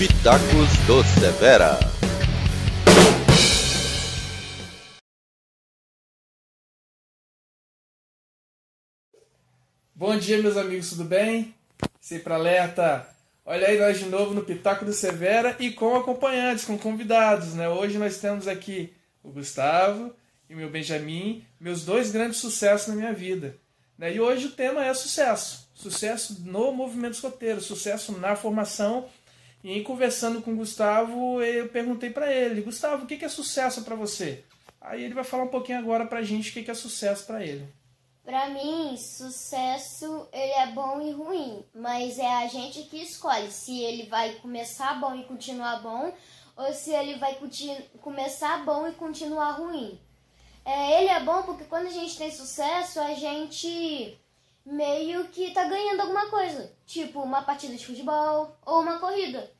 Pitacos do Severa. Bom dia, meus amigos, tudo bem? Sempre alerta. Olha aí nós de novo no Pitaco do Severa e com acompanhantes, com convidados, né? Hoje nós temos aqui o Gustavo e o meu Benjamin, meus dois grandes sucessos na minha vida. Né? E hoje o tema é sucesso. Sucesso no movimento escoteiro, sucesso na formação. E em conversando com o Gustavo, eu perguntei para ele, Gustavo, o que é sucesso para você? Aí ele vai falar um pouquinho agora pra gente o que é sucesso para ele. Pra mim, sucesso ele é bom e ruim, mas é a gente que escolhe se ele vai começar bom e continuar bom ou se ele vai começar bom e continuar ruim. É, ele é bom porque quando a gente tem sucesso, a gente meio que tá ganhando alguma coisa, tipo uma partida de futebol ou uma corrida.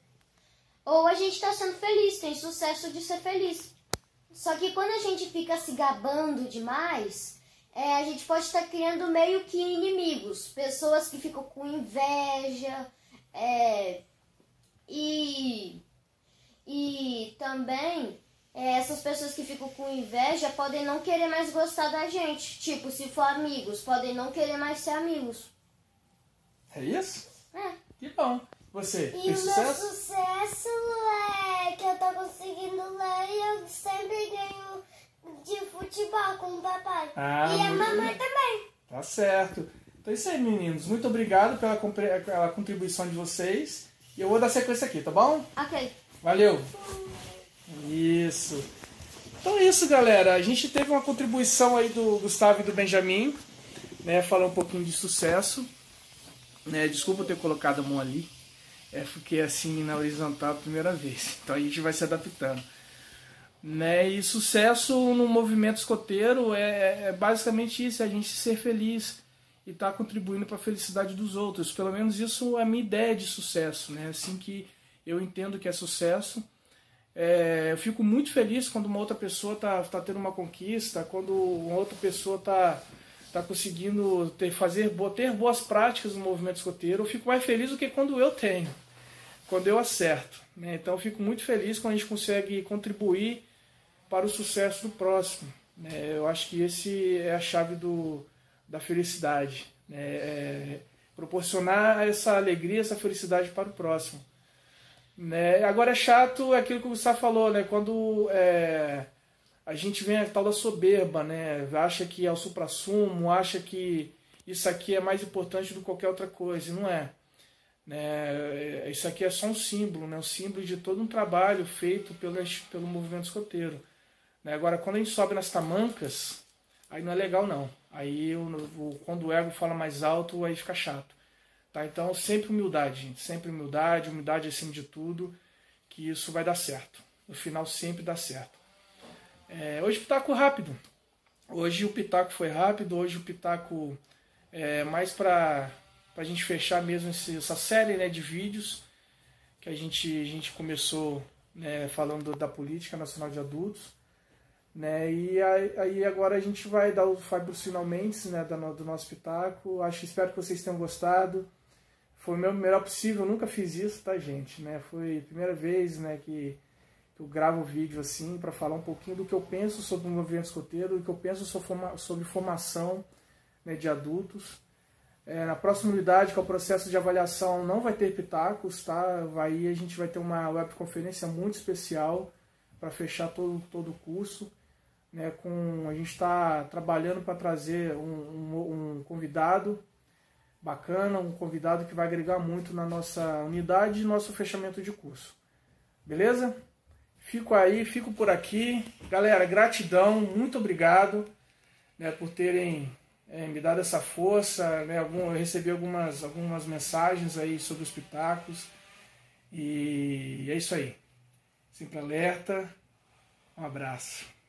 Ou a gente tá sendo feliz, tem sucesso de ser feliz. Só que quando a gente fica se gabando demais, é, a gente pode estar criando meio que inimigos, pessoas que ficam com inveja, é, e, e também é, essas pessoas que ficam com inveja podem não querer mais gostar da gente. Tipo, se for amigos, podem não querer mais ser amigos. É isso? É. Que bom. Você, E o meu sucesso? sucesso é que eu tô conseguindo ler e eu sempre ganho de futebol com o papai. Ah, e a mamãe também. Tá certo. Então é isso aí, meninos. Muito obrigado pela, pela contribuição de vocês. E eu vou dar sequência aqui, tá bom? Ok. Valeu! Isso. Então é isso, galera. A gente teve uma contribuição aí do Gustavo e do Benjamin, né? Falar um pouquinho de sucesso. Né? Desculpa eu ter colocado a mão ali. É porque assim na horizontal a primeira vez. Então a gente vai se adaptando. Né? E sucesso no movimento escoteiro é, é basicamente isso, é a gente ser feliz e estar contribuindo para a felicidade dos outros. Pelo menos isso é a minha ideia de sucesso, né? Assim que eu entendo que é sucesso. É, eu fico muito feliz quando uma outra pessoa está tá tendo uma conquista, quando uma outra pessoa está tá conseguindo ter, fazer, ter boas práticas no movimento escoteiro. Eu fico mais feliz do que quando eu tenho, quando eu acerto. Né? Então eu fico muito feliz quando a gente consegue contribuir para o sucesso do próximo. né? Eu acho que esse é a chave do, da felicidade. né? É proporcionar essa alegria, essa felicidade para o próximo. Né? Agora é chato aquilo que o Gustavo falou, né? Quando é, a gente vem a tal da soberba, né? Acha que é o supra-sumo, acha que isso aqui é mais importante do que qualquer outra coisa, não é. Né? Isso aqui é só um símbolo, né? Um símbolo de todo um trabalho feito pelo, pelo movimento escoteiro. Né? Agora, quando a gente sobe nas tamancas, aí não é legal não. Aí o- quando o ego fala mais alto, aí fica chato. Tá? Então, sempre humildade, gente. Sempre humildade, humildade acima de tudo, que isso vai dar certo. No final, sempre dá certo. É, hoje, pitaco rápido. Hoje, o pitaco foi rápido. Hoje, o pitaco é mais para a gente fechar mesmo esse- essa série né, de vídeos que a gente, a gente começou né, falando da política nacional de adultos. Né? E aí, agora a gente vai dar o pros finalmente né, do nosso pitaco. Acho, espero que vocês tenham gostado. Foi o meu melhor possível, eu nunca fiz isso, tá, gente? Né? Foi a primeira vez né, que, eu gravo vídeo assim para falar um pouquinho do que eu penso sobre o movimento escoteiro, do que eu penso sobre, forma- sobre formação né, de adultos. É, na próxima unidade, que é o processo de avaliação, não vai ter pitacos, tá? Vai, a gente vai ter uma webconferência muito especial para fechar todo, todo o curso. Né, com, a gente está trabalhando para trazer um, um, um convidado bacana, um convidado que vai agregar muito na nossa unidade e nosso fechamento de curso. Beleza? Fico aí, fico por aqui. Galera, gratidão, muito obrigado né, por terem é, me dado essa força. Né, algum, eu recebi algumas, algumas mensagens aí sobre os pitacos. E é isso aí. Sempre alerta. Um abraço.